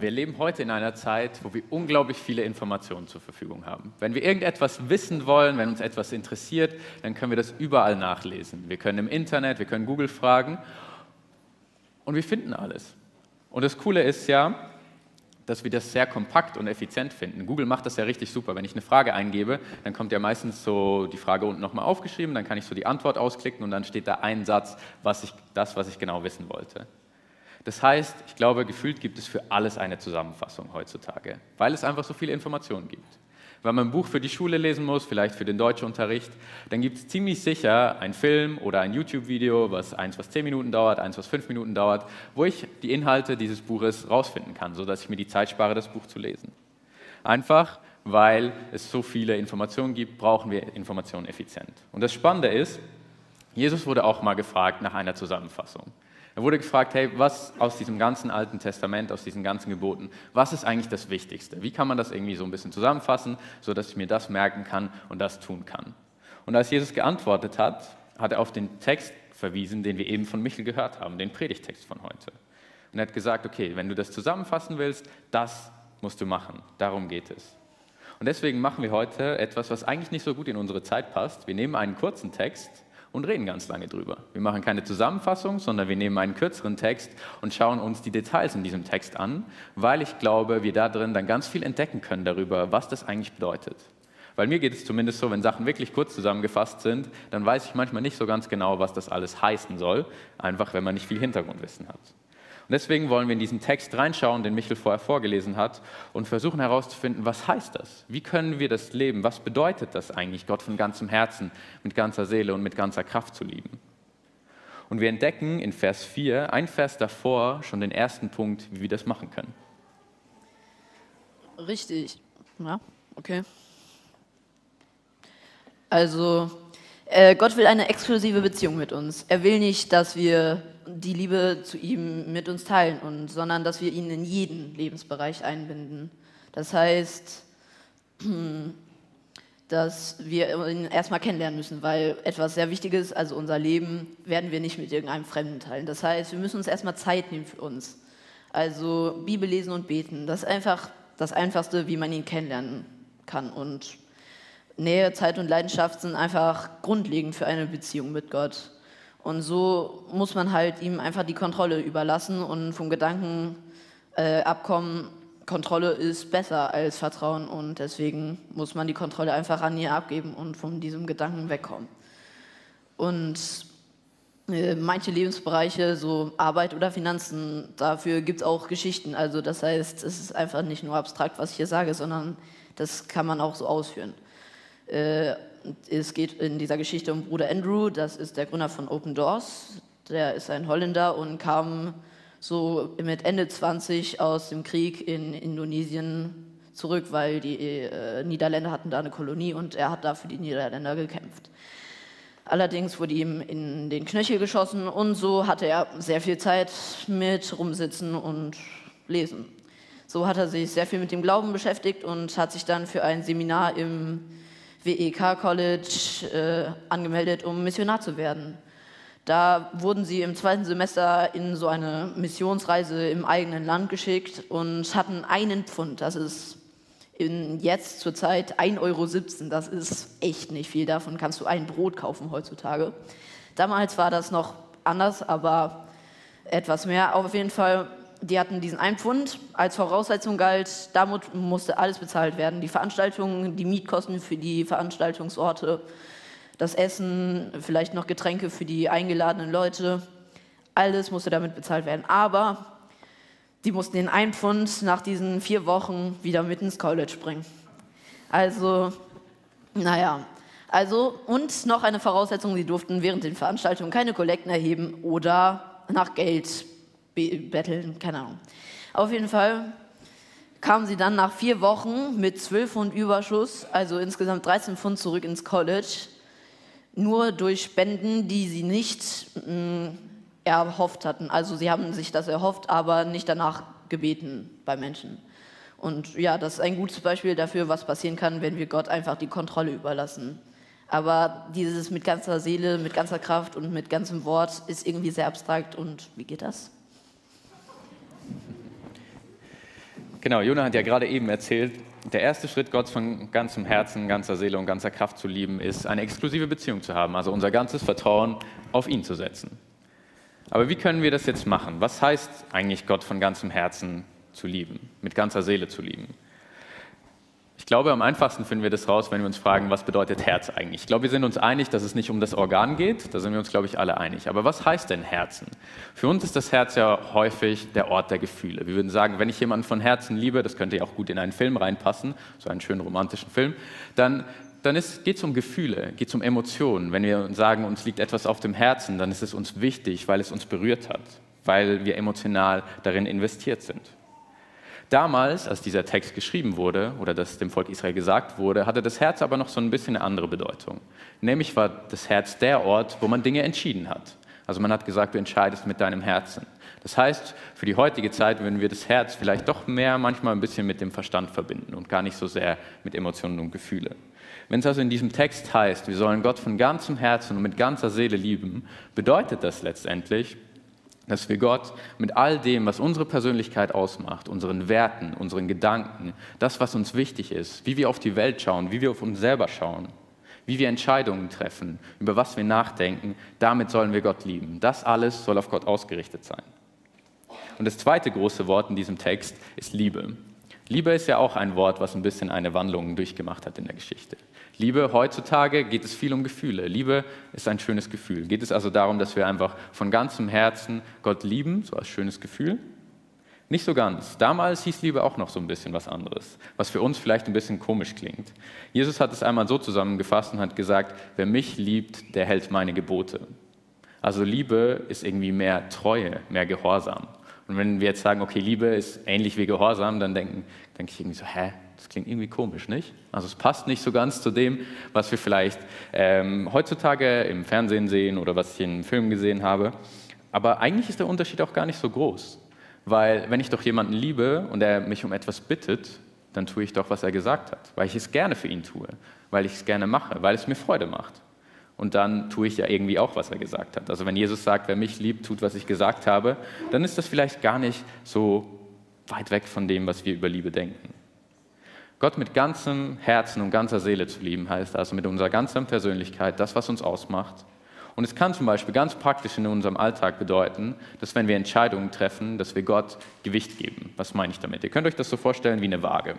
Wir leben heute in einer Zeit, wo wir unglaublich viele Informationen zur Verfügung haben. Wenn wir irgendetwas wissen wollen, wenn uns etwas interessiert, dann können wir das überall nachlesen. Wir können im Internet, wir können Google fragen und wir finden alles. Und das Coole ist ja, dass wir das sehr kompakt und effizient finden. Google macht das ja richtig super. Wenn ich eine Frage eingebe, dann kommt ja meistens so die Frage unten nochmal aufgeschrieben, dann kann ich so die Antwort ausklicken und dann steht da ein Satz, was ich, das, was ich genau wissen wollte. Das heißt, ich glaube, gefühlt gibt es für alles eine Zusammenfassung heutzutage, weil es einfach so viele Informationen gibt. Wenn man ein Buch für die Schule lesen muss, vielleicht für den Deutschunterricht, dann gibt es ziemlich sicher einen Film oder ein YouTube-Video, was eins, was zehn Minuten dauert, eins, was fünf Minuten dauert, wo ich die Inhalte dieses Buches rausfinden kann, sodass ich mir die Zeit spare, das Buch zu lesen. Einfach, weil es so viele Informationen gibt, brauchen wir Informationen effizient. Und das Spannende ist, Jesus wurde auch mal gefragt nach einer Zusammenfassung. Er wurde gefragt, hey, was aus diesem ganzen Alten Testament, aus diesen ganzen Geboten, was ist eigentlich das Wichtigste? Wie kann man das irgendwie so ein bisschen zusammenfassen, sodass ich mir das merken kann und das tun kann? Und als Jesus geantwortet hat, hat er auf den Text verwiesen, den wir eben von Michel gehört haben, den Predigtext von heute. Und er hat gesagt, okay, wenn du das zusammenfassen willst, das musst du machen. Darum geht es. Und deswegen machen wir heute etwas, was eigentlich nicht so gut in unsere Zeit passt. Wir nehmen einen kurzen Text und reden ganz lange drüber. Wir machen keine Zusammenfassung, sondern wir nehmen einen kürzeren Text und schauen uns die Details in diesem Text an, weil ich glaube, wir da drin dann ganz viel entdecken können darüber, was das eigentlich bedeutet. Weil mir geht es zumindest so, wenn Sachen wirklich kurz zusammengefasst sind, dann weiß ich manchmal nicht so ganz genau, was das alles heißen soll, einfach wenn man nicht viel Hintergrundwissen hat. Und deswegen wollen wir in diesen Text reinschauen, den Michel vorher vorgelesen hat, und versuchen herauszufinden, was heißt das? Wie können wir das leben? Was bedeutet das eigentlich, Gott von ganzem Herzen, mit ganzer Seele und mit ganzer Kraft zu lieben? Und wir entdecken in Vers 4, ein Vers davor, schon den ersten Punkt, wie wir das machen können. Richtig. Ja, okay. Also, äh, Gott will eine exklusive Beziehung mit uns. Er will nicht, dass wir die Liebe zu ihm mit uns teilen, und, sondern dass wir ihn in jeden Lebensbereich einbinden. Das heißt, dass wir ihn erstmal kennenlernen müssen, weil etwas sehr Wichtiges, also unser Leben, werden wir nicht mit irgendeinem Fremden teilen. Das heißt, wir müssen uns erstmal Zeit nehmen für uns. Also Bibel lesen und beten, das ist einfach das Einfachste, wie man ihn kennenlernen kann. Und Nähe, Zeit und Leidenschaft sind einfach grundlegend für eine Beziehung mit Gott. Und so muss man halt ihm einfach die Kontrolle überlassen und vom Gedanken äh, abkommen, Kontrolle ist besser als Vertrauen und deswegen muss man die Kontrolle einfach an ihr abgeben und von diesem Gedanken wegkommen. Und äh, manche Lebensbereiche, so Arbeit oder Finanzen, dafür gibt es auch Geschichten. Also das heißt, es ist einfach nicht nur abstrakt, was ich hier sage, sondern das kann man auch so ausführen. Äh, es geht in dieser Geschichte um Bruder Andrew, das ist der Gründer von Open Doors. Der ist ein Holländer und kam so mit Ende 20 aus dem Krieg in Indonesien zurück, weil die äh, Niederländer hatten da eine Kolonie und er hat da für die Niederländer gekämpft. Allerdings wurde ihm in den Knöchel geschossen und so hatte er sehr viel Zeit mit rumsitzen und lesen. So hat er sich sehr viel mit dem Glauben beschäftigt und hat sich dann für ein Seminar im WEK College äh, angemeldet, um Missionar zu werden. Da wurden sie im zweiten Semester in so eine Missionsreise im eigenen Land geschickt und hatten einen Pfund. Das ist in jetzt zurzeit 1,17 Euro. Das ist echt nicht viel. Davon kannst du ein Brot kaufen heutzutage. Damals war das noch anders, aber etwas mehr. Auf jeden Fall die hatten diesen einen Pfund als Voraussetzung galt, damit musste alles bezahlt werden. Die Veranstaltungen, die Mietkosten für die Veranstaltungsorte, das Essen, vielleicht noch Getränke für die eingeladenen Leute, alles musste damit bezahlt werden. Aber die mussten den einen Pfund nach diesen vier Wochen wieder mit ins College bringen. Also, naja. Also, und noch eine Voraussetzung, sie durften während den Veranstaltungen keine Kollekten erheben oder nach Geld betteln, keine Ahnung. Auf jeden Fall kamen sie dann nach vier Wochen mit 12 Pfund Überschuss, also insgesamt 13 Pfund zurück ins College, nur durch Spenden, die sie nicht mh, mm, erhofft hatten. Also sie haben sich das erhofft, aber nicht danach gebeten bei Menschen. Und ja, das ist ein gutes Beispiel dafür, was passieren kann, wenn wir Gott einfach die Kontrolle überlassen. Aber dieses mit ganzer Seele, mit ganzer Kraft und mit ganzem Wort ist irgendwie sehr abstrakt. Und wie geht das? Genau, Jonah hat ja gerade eben erzählt, der erste Schritt, Gott von ganzem Herzen, ganzer Seele und ganzer Kraft zu lieben, ist, eine exklusive Beziehung zu haben, also unser ganzes Vertrauen auf ihn zu setzen. Aber wie können wir das jetzt machen? Was heißt eigentlich Gott von ganzem Herzen zu lieben, mit ganzer Seele zu lieben? Ich glaube, am einfachsten finden wir das raus, wenn wir uns fragen, was bedeutet Herz eigentlich? Ich glaube, wir sind uns einig, dass es nicht um das Organ geht. Da sind wir uns, glaube ich, alle einig. Aber was heißt denn Herzen? Für uns ist das Herz ja häufig der Ort der Gefühle. Wir würden sagen, wenn ich jemanden von Herzen liebe, das könnte ja auch gut in einen Film reinpassen, so einen schönen romantischen Film, dann, dann geht es um Gefühle, geht es um Emotionen. Wenn wir sagen, uns liegt etwas auf dem Herzen, dann ist es uns wichtig, weil es uns berührt hat, weil wir emotional darin investiert sind. Damals, als dieser Text geschrieben wurde oder das dem Volk Israel gesagt wurde, hatte das Herz aber noch so ein bisschen eine andere Bedeutung. Nämlich war das Herz der Ort, wo man Dinge entschieden hat. Also man hat gesagt, du entscheidest mit deinem Herzen. Das heißt, für die heutige Zeit würden wir das Herz vielleicht doch mehr manchmal ein bisschen mit dem Verstand verbinden und gar nicht so sehr mit Emotionen und Gefühle. Wenn es also in diesem Text heißt, wir sollen Gott von ganzem Herzen und mit ganzer Seele lieben, bedeutet das letztendlich, dass wir Gott mit all dem, was unsere Persönlichkeit ausmacht, unseren Werten, unseren Gedanken, das, was uns wichtig ist, wie wir auf die Welt schauen, wie wir auf uns selber schauen, wie wir Entscheidungen treffen, über was wir nachdenken, damit sollen wir Gott lieben. Das alles soll auf Gott ausgerichtet sein. Und das zweite große Wort in diesem Text ist Liebe. Liebe ist ja auch ein Wort, was ein bisschen eine Wandlung durchgemacht hat in der Geschichte. Liebe, heutzutage geht es viel um Gefühle. Liebe ist ein schönes Gefühl. Geht es also darum, dass wir einfach von ganzem Herzen Gott lieben, so als schönes Gefühl? Nicht so ganz. Damals hieß Liebe auch noch so ein bisschen was anderes, was für uns vielleicht ein bisschen komisch klingt. Jesus hat es einmal so zusammengefasst und hat gesagt, wer mich liebt, der hält meine Gebote. Also Liebe ist irgendwie mehr Treue, mehr Gehorsam. Und wenn wir jetzt sagen, okay, Liebe ist ähnlich wie Gehorsam, dann denke denk ich irgendwie so, hä, das klingt irgendwie komisch, nicht? Also es passt nicht so ganz zu dem, was wir vielleicht ähm, heutzutage im Fernsehen sehen oder was ich in Filmen gesehen habe. Aber eigentlich ist der Unterschied auch gar nicht so groß. Weil wenn ich doch jemanden liebe und er mich um etwas bittet, dann tue ich doch, was er gesagt hat. Weil ich es gerne für ihn tue, weil ich es gerne mache, weil es mir Freude macht. Und dann tue ich ja irgendwie auch, was er gesagt hat. Also wenn Jesus sagt, wer mich liebt, tut, was ich gesagt habe, dann ist das vielleicht gar nicht so weit weg von dem, was wir über Liebe denken. Gott mit ganzem Herzen und ganzer Seele zu lieben, heißt also mit unserer ganzen Persönlichkeit, das, was uns ausmacht. Und es kann zum Beispiel ganz praktisch in unserem Alltag bedeuten, dass wenn wir Entscheidungen treffen, dass wir Gott Gewicht geben. Was meine ich damit? Ihr könnt euch das so vorstellen wie eine Waage.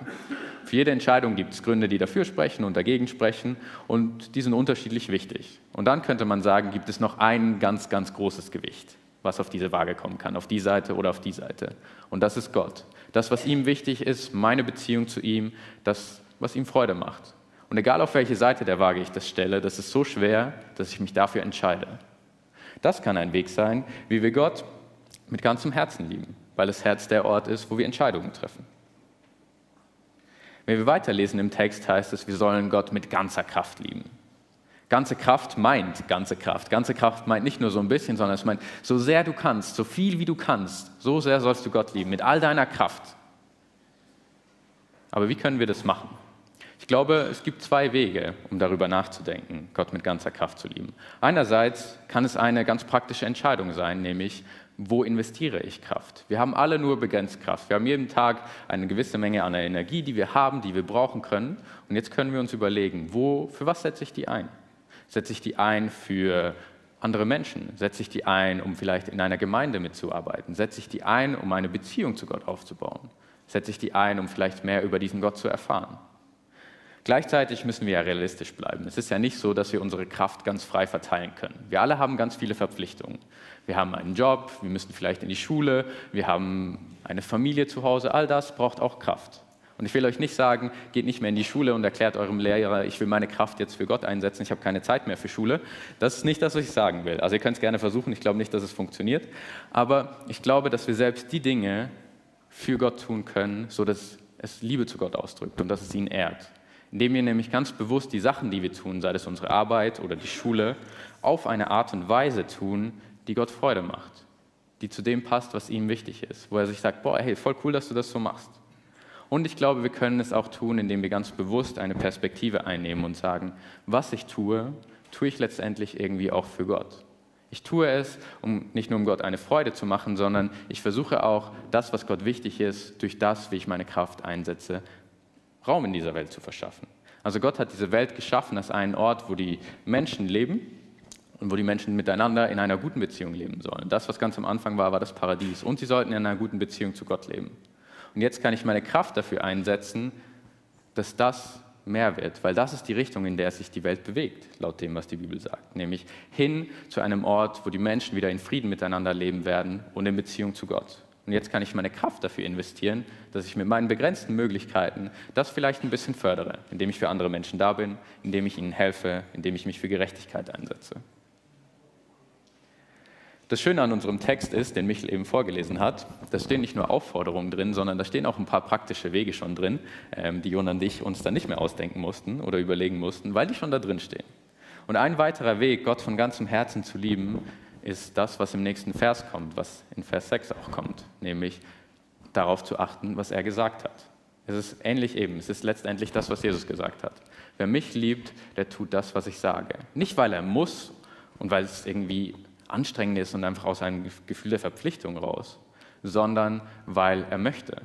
Für jede Entscheidung gibt es Gründe, die dafür sprechen und dagegen sprechen und die sind unterschiedlich wichtig. Und dann könnte man sagen, gibt es noch ein ganz, ganz großes Gewicht, was auf diese Waage kommen kann, auf die Seite oder auf die Seite. Und das ist Gott das, was ihm wichtig ist, meine Beziehung zu ihm, das, was ihm Freude macht. Und egal auf welche Seite der Waage ich das stelle, das ist so schwer, dass ich mich dafür entscheide. Das kann ein Weg sein, wie wir Gott mit ganzem Herzen lieben, weil das Herz der Ort ist, wo wir Entscheidungen treffen. Wenn wir weiterlesen im Text, heißt es, wir sollen Gott mit ganzer Kraft lieben. Ganze Kraft meint ganze Kraft. Ganze Kraft meint nicht nur so ein bisschen, sondern es meint, so sehr du kannst, so viel wie du kannst, so sehr sollst du Gott lieben, mit all deiner Kraft. Aber wie können wir das machen? Ich glaube, es gibt zwei Wege, um darüber nachzudenken, Gott mit ganzer Kraft zu lieben. Einerseits kann es eine ganz praktische Entscheidung sein, nämlich, wo investiere ich Kraft? Wir haben alle nur begrenzt Kraft. Wir haben jeden Tag eine gewisse Menge an Energie, die wir haben, die wir brauchen können. Und jetzt können wir uns überlegen, wo, für was setze ich die ein? Setze ich die ein für andere Menschen? Setze ich die ein, um vielleicht in einer Gemeinde mitzuarbeiten? Setze ich die ein, um eine Beziehung zu Gott aufzubauen? Setze ich die ein, um vielleicht mehr über diesen Gott zu erfahren? Gleichzeitig müssen wir ja realistisch bleiben. Es ist ja nicht so, dass wir unsere Kraft ganz frei verteilen können. Wir alle haben ganz viele Verpflichtungen. Wir haben einen Job, wir müssen vielleicht in die Schule, wir haben eine Familie zu Hause. All das braucht auch Kraft. Und ich will euch nicht sagen, geht nicht mehr in die Schule und erklärt eurem Lehrer, ich will meine Kraft jetzt für Gott einsetzen, ich habe keine Zeit mehr für Schule. Das ist nicht das, was ich sagen will. Also ihr könnt es gerne versuchen, ich glaube nicht, dass es funktioniert. Aber ich glaube, dass wir selbst die Dinge für Gott tun können, sodass es Liebe zu Gott ausdrückt und dass es ihn ehrt. Indem wir nämlich ganz bewusst die Sachen, die wir tun, sei es unsere Arbeit oder die Schule, auf eine Art und Weise tun, die Gott Freude macht, die zu dem passt, was ihm wichtig ist, wo er sich sagt, boah, hey, voll cool, dass du das so machst. Und ich glaube, wir können es auch tun, indem wir ganz bewusst eine Perspektive einnehmen und sagen, was ich tue, tue ich letztendlich irgendwie auch für Gott. Ich tue es, um nicht nur um Gott eine Freude zu machen, sondern ich versuche auch, das, was Gott wichtig ist, durch das, wie ich meine Kraft einsetze, Raum in dieser Welt zu verschaffen. Also Gott hat diese Welt geschaffen als einen Ort, wo die Menschen leben und wo die Menschen miteinander in einer guten Beziehung leben sollen. Das, was ganz am Anfang war, war das Paradies. Und sie sollten in einer guten Beziehung zu Gott leben. Und jetzt kann ich meine Kraft dafür einsetzen, dass das mehr wird, weil das ist die Richtung, in der sich die Welt bewegt, laut dem, was die Bibel sagt, nämlich hin zu einem Ort, wo die Menschen wieder in Frieden miteinander leben werden und in Beziehung zu Gott. Und jetzt kann ich meine Kraft dafür investieren, dass ich mit meinen begrenzten Möglichkeiten das vielleicht ein bisschen fördere, indem ich für andere Menschen da bin, indem ich ihnen helfe, indem ich mich für Gerechtigkeit einsetze. Das Schöne an unserem Text ist, den Michel eben vorgelesen hat, da stehen nicht nur Aufforderungen drin, sondern da stehen auch ein paar praktische Wege schon drin, ähm, die Jon und ich uns dann nicht mehr ausdenken mussten oder überlegen mussten, weil die schon da drin stehen. Und ein weiterer Weg, Gott von ganzem Herzen zu lieben, ist das, was im nächsten Vers kommt, was in Vers 6 auch kommt, nämlich darauf zu achten, was er gesagt hat. Es ist ähnlich eben, es ist letztendlich das, was Jesus gesagt hat. Wer mich liebt, der tut das, was ich sage. Nicht, weil er muss und weil es irgendwie anstrengend ist und einfach aus einem Gefühl der Verpflichtung raus, sondern weil er möchte.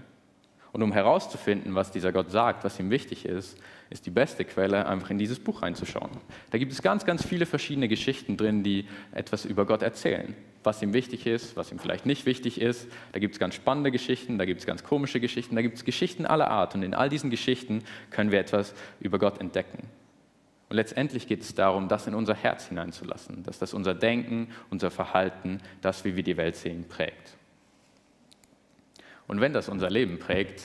Und um herauszufinden, was dieser Gott sagt, was ihm wichtig ist, ist die beste Quelle, einfach in dieses Buch reinzuschauen. Da gibt es ganz, ganz viele verschiedene Geschichten drin, die etwas über Gott erzählen. Was ihm wichtig ist, was ihm vielleicht nicht wichtig ist. Da gibt es ganz spannende Geschichten, da gibt es ganz komische Geschichten, da gibt es Geschichten aller Art. Und in all diesen Geschichten können wir etwas über Gott entdecken. Und letztendlich geht es darum, das in unser Herz hineinzulassen, dass das unser Denken, unser Verhalten, das, wie wir die Welt sehen, prägt. Und wenn das unser Leben prägt,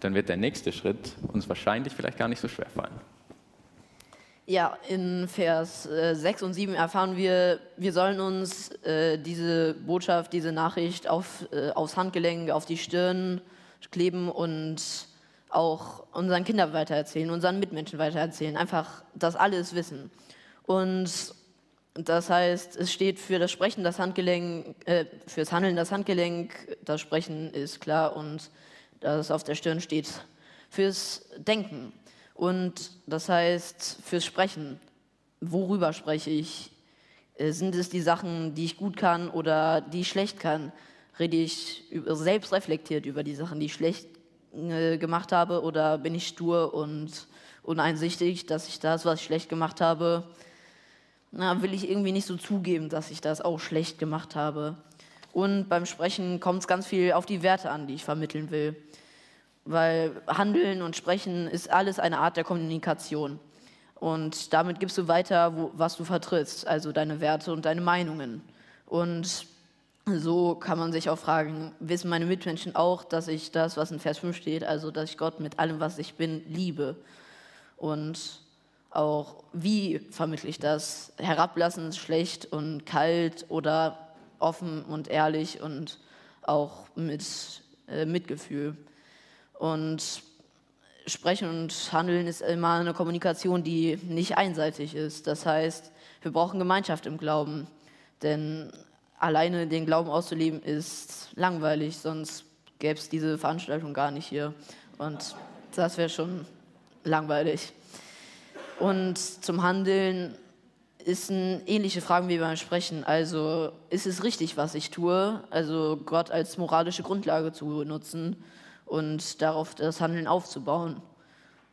dann wird der nächste Schritt uns wahrscheinlich vielleicht gar nicht so schwer fallen. Ja, in Vers 6 äh, und 7 erfahren wir, wir sollen uns äh, diese Botschaft, diese Nachricht auf, äh, aufs Handgelenk, auf die Stirn kleben und auch unseren Kindern weitererzählen, unseren Mitmenschen weitererzählen. Einfach das alles wissen. Und das heißt, es steht für das Sprechen das Handgelenk, äh, fürs Handeln das Handgelenk, das Sprechen ist klar und das auf der Stirn steht fürs Denken. Und das heißt, fürs Sprechen. Worüber spreche ich? Äh, sind es die Sachen, die ich gut kann oder die ich schlecht kann? Rede ich selbst reflektiert über die Sachen, die ich schlecht äh, gemacht habe oder bin ich stur und uneinsichtig, dass ich das, was ich schlecht gemacht habe, na, will ich irgendwie nicht so zugeben, dass ich das auch schlecht gemacht habe. Und beim Sprechen kommt es ganz viel auf die Werte an, die ich vermitteln will. Weil Handeln und Sprechen ist alles eine Art der Kommunikation. Und damit gibst du weiter, wo, was du vertrittst, also deine Werte und deine Meinungen. Und so kann man sich auch fragen, wissen meine Mitmenschen auch, dass ich das, was in Vers 5 steht, also dass ich Gott mit allem, was ich bin, liebe. Und auch, wie vermittle ich das? Herablassend, schlecht und kalt oder offen und ehrlich und auch mit äh, Mitgefühl. Und Sprechen und Handeln ist immer eine Kommunikation, die nicht einseitig ist. Das heißt, wir brauchen Gemeinschaft im Glauben. Denn alleine den Glauben auszuleben ist langweilig, sonst gäbe es diese Veranstaltung gar nicht hier. Und das wäre schon langweilig. Und zum Handeln ist eine ähnliche Frage wie beim Sprechen. Also ist es richtig, was ich tue? Also Gott als moralische Grundlage zu nutzen und darauf das Handeln aufzubauen.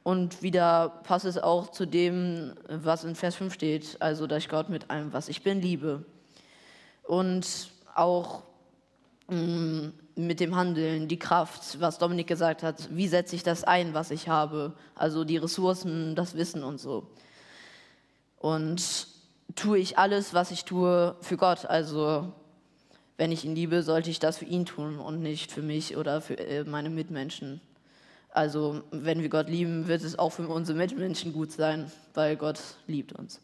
Und wieder passt es auch zu dem, was in Vers 5 steht, also dass ich Gott mit allem, was ich bin, liebe. Und auch mm, mit dem Handeln, die Kraft, was Dominik gesagt hat, wie setze ich das ein, was ich habe, also die Ressourcen, das Wissen und so. Und tue ich alles, was ich tue, für Gott. Also wenn ich ihn liebe, sollte ich das für ihn tun und nicht für mich oder für äh, meine Mitmenschen. Also wenn wir Gott lieben, wird es auch für unsere Mitmenschen gut sein, weil Gott liebt uns.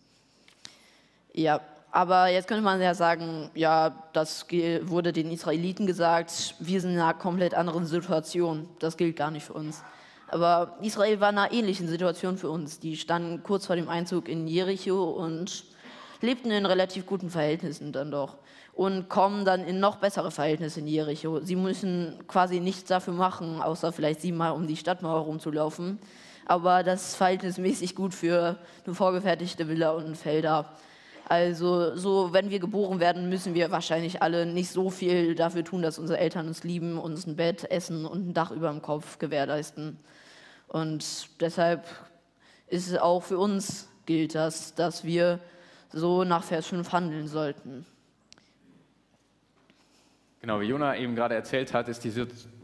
Ja, aber jetzt könnte man ja sagen, ja, das wurde den Israeliten gesagt, wir sind in einer komplett anderen Situation. Das gilt gar nicht für uns. Aber Israel war in einer ähnlichen Situation für uns. Die standen kurz vor dem Einzug in Jericho und lebten in relativ guten Verhältnissen dann doch. Und kommen dann in noch bessere Verhältnisse in Jericho. Sie müssen quasi nichts dafür machen, außer vielleicht siebenmal um die Stadtmauer rumzulaufen. Aber das ist verhältnismäßig gut für eine vorgefertigte Villa und Felder. Also so, wenn wir geboren werden, müssen wir wahrscheinlich alle nicht so viel dafür tun, dass unsere Eltern uns lieben, uns ein Bett, Essen und ein Dach über dem Kopf gewährleisten. Und deshalb ist es auch für uns gilt das, dass wir so nach Vers 5 handeln sollten. Genau, wie Jona eben gerade erzählt hat, ist die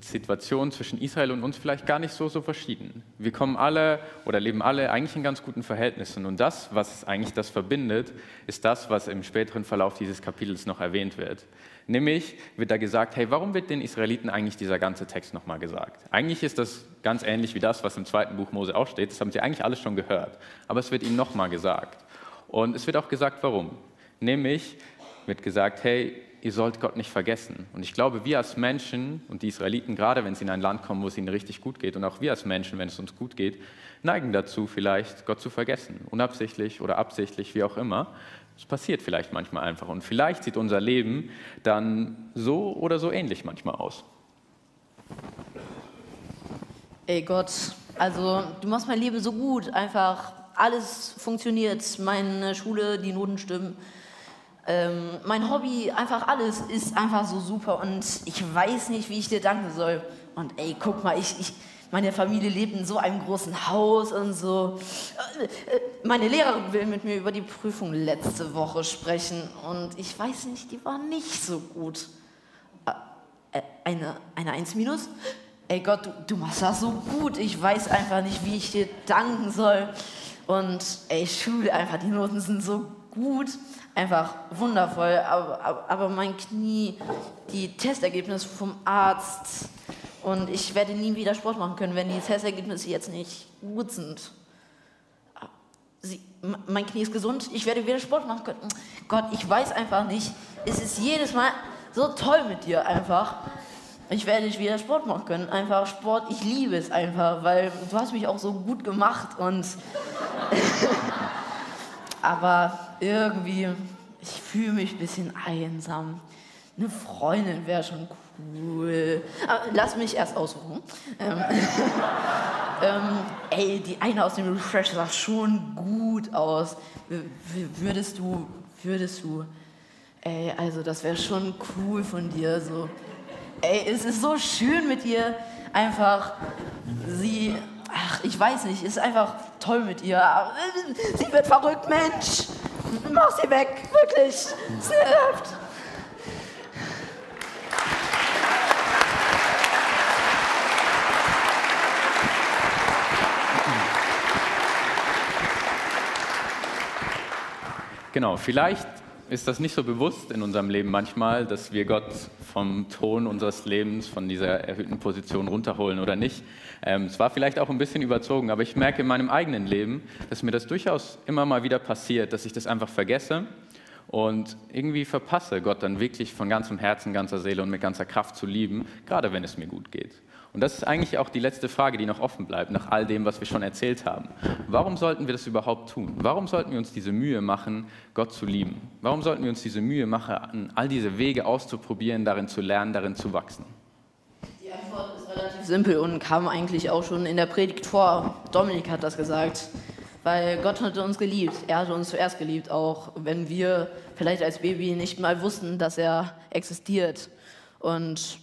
Situation zwischen Israel und uns vielleicht gar nicht so, so verschieden. Wir kommen alle oder leben alle eigentlich in ganz guten Verhältnissen. Und das, was eigentlich das verbindet, ist das, was im späteren Verlauf dieses Kapitels noch erwähnt wird. Nämlich wird da gesagt, hey, warum wird den Israeliten eigentlich dieser ganze Text nochmal gesagt? Eigentlich ist das ganz ähnlich wie das, was im zweiten Buch Mose auch steht. Das haben sie eigentlich alles schon gehört. Aber es wird ihnen nochmal gesagt. Und es wird auch gesagt, warum. Nämlich wird gesagt, hey, ihr sollt Gott nicht vergessen. Und ich glaube, wir als Menschen und die Israeliten, gerade wenn sie in ein Land kommen, wo es ihnen richtig gut geht, und auch wir als Menschen, wenn es uns gut geht, neigen dazu, vielleicht Gott zu vergessen. Unabsichtlich oder absichtlich, wie auch immer. Es passiert vielleicht manchmal einfach. Und vielleicht sieht unser Leben dann so oder so ähnlich manchmal aus. Ey Gott, also du machst mein Leben so gut. Einfach alles funktioniert. Meine Schule, die Noten stimmen ähm, mein Hobby, einfach alles ist einfach so super und ich weiß nicht, wie ich dir danken soll. Und ey, guck mal, ich, ich, meine Familie lebt in so einem großen Haus und so. Äh, äh, meine Lehrerin will mit mir über die Prüfung letzte Woche sprechen und ich weiß nicht, die war nicht so gut. Äh, eine, eine 1 minus? Ey Gott, du, du machst das so gut. Ich weiß einfach nicht, wie ich dir danken soll. Und ey, Schule einfach, die Noten sind so gut einfach wundervoll, aber, aber, aber mein Knie, die Testergebnisse vom Arzt und ich werde nie wieder Sport machen können, wenn die Testergebnisse jetzt nicht gut sind. Sie, mein Knie ist gesund, ich werde wieder Sport machen können. Gott, ich weiß einfach nicht. Es ist jedes Mal so toll mit dir einfach. Ich werde nicht wieder Sport machen können. Einfach Sport, ich liebe es einfach, weil du hast mich auch so gut gemacht und aber irgendwie, ich fühle mich ein bisschen einsam. Eine Freundin wäre schon cool. Aber lass mich erst aussuchen. Ähm, ähm, ey, die eine aus dem Refresh sah schon gut aus. W würdest du, würdest du, ey, also das wäre schon cool von dir, so. Ey, es ist so schön mit ihr, einfach sie ach, ich weiß nicht, ist einfach toll mit ihr. Sie wird verrückt, Mensch. Mach sie weg, wirklich. Es nervt. Genau, vielleicht ist das nicht so bewusst in unserem Leben manchmal, dass wir Gott vom Ton unseres Lebens, von dieser erhöhten Position runterholen oder nicht. Ähm, es war vielleicht auch ein bisschen überzogen, aber ich merke in meinem eigenen Leben, dass mir das durchaus immer mal wieder passiert, dass ich das einfach vergesse und irgendwie verpasse, Gott dann wirklich von ganzem Herzen, ganzer Seele und mit ganzer Kraft zu lieben, gerade wenn es mir gut geht. Und das ist eigentlich auch die letzte Frage, die noch offen bleibt, nach all dem, was wir schon erzählt haben. Warum sollten wir das überhaupt tun? Warum sollten wir uns diese Mühe machen, Gott zu lieben? Warum sollten wir uns diese Mühe machen, all diese Wege auszuprobieren, darin zu lernen, darin zu wachsen? Die Antwort ist relativ simpel und kam eigentlich auch schon in der Predigt vor. Dominik hat das gesagt. Weil Gott hat uns geliebt. Er hat uns zuerst geliebt, auch wenn wir vielleicht als Baby nicht mal wussten, dass er existiert. Und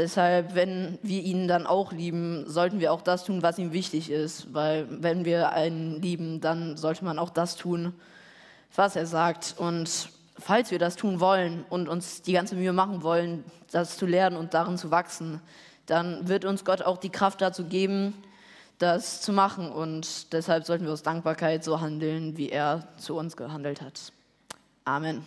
Deshalb, wenn wir ihn dann auch lieben, sollten wir auch das tun, was ihm wichtig ist. Weil wenn wir einen lieben, dann sollte man auch das tun, was er sagt. Und falls wir das tun wollen und uns die ganze Mühe machen wollen, das zu lernen und darin zu wachsen, dann wird uns Gott auch die Kraft dazu geben, das zu machen. Und deshalb sollten wir aus Dankbarkeit so handeln, wie er zu uns gehandelt hat. Amen.